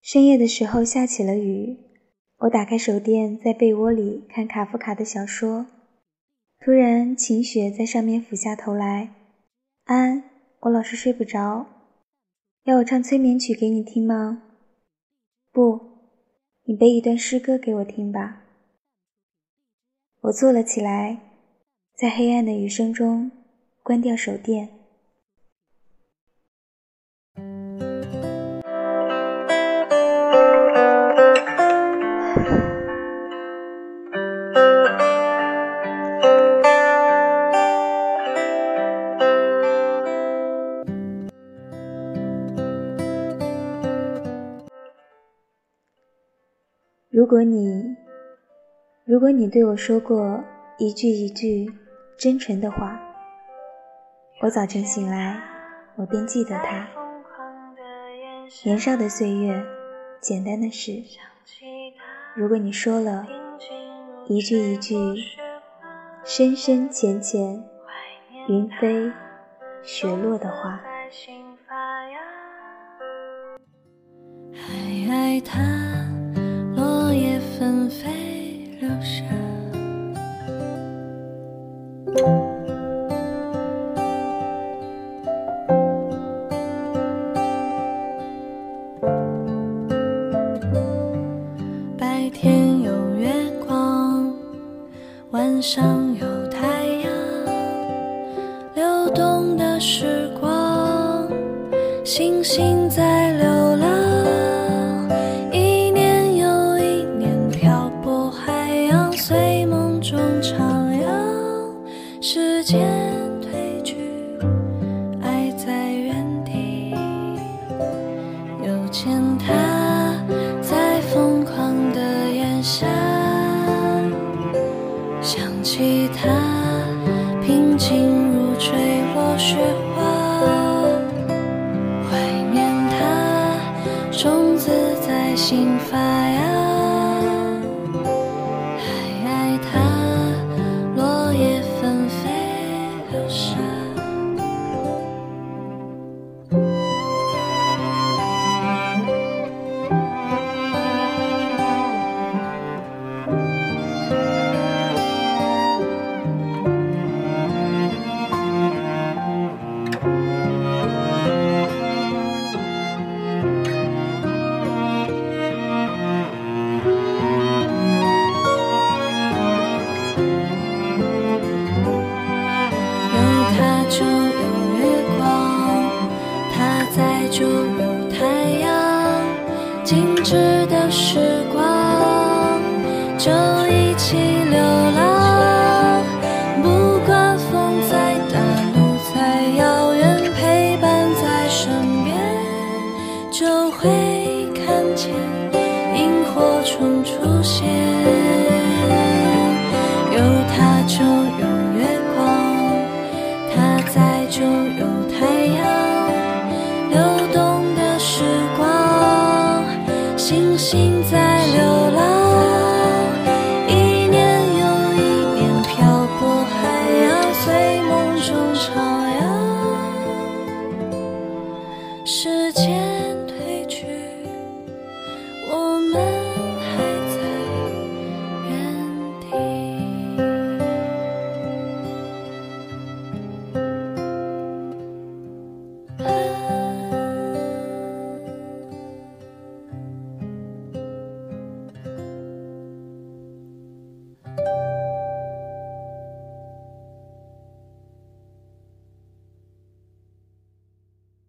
深夜的时候下起了雨，我打开手电，在被窝里看卡夫卡的小说。突然，晴雪在上面俯下头来：“安，我老是睡不着，要我唱催眠曲给你听吗？”“不，你背一段诗歌给我听吧。”我坐了起来，在黑暗的雨声中关掉手电。如果你，如果你对我说过一句一句真诚的话，我早晨醒来，我便记得它。年少的岁月，简单的事。如果你说了一句一句深深浅浅云飞雪落的话，还爱他。天上有太阳流动的时光星星在流浪一年又一年漂泊海洋随梦中徜徉时间起他平静如坠落雪花怀念他种子在心发芽。就有月光它在就有太阳静止的时光就一起流浪。不管风再大路再遥远陪伴在身边就会看见萤火虫出现。就有太阳流动的时光星星在流浪一年又一年漂泊海洋随梦中徜徉。时间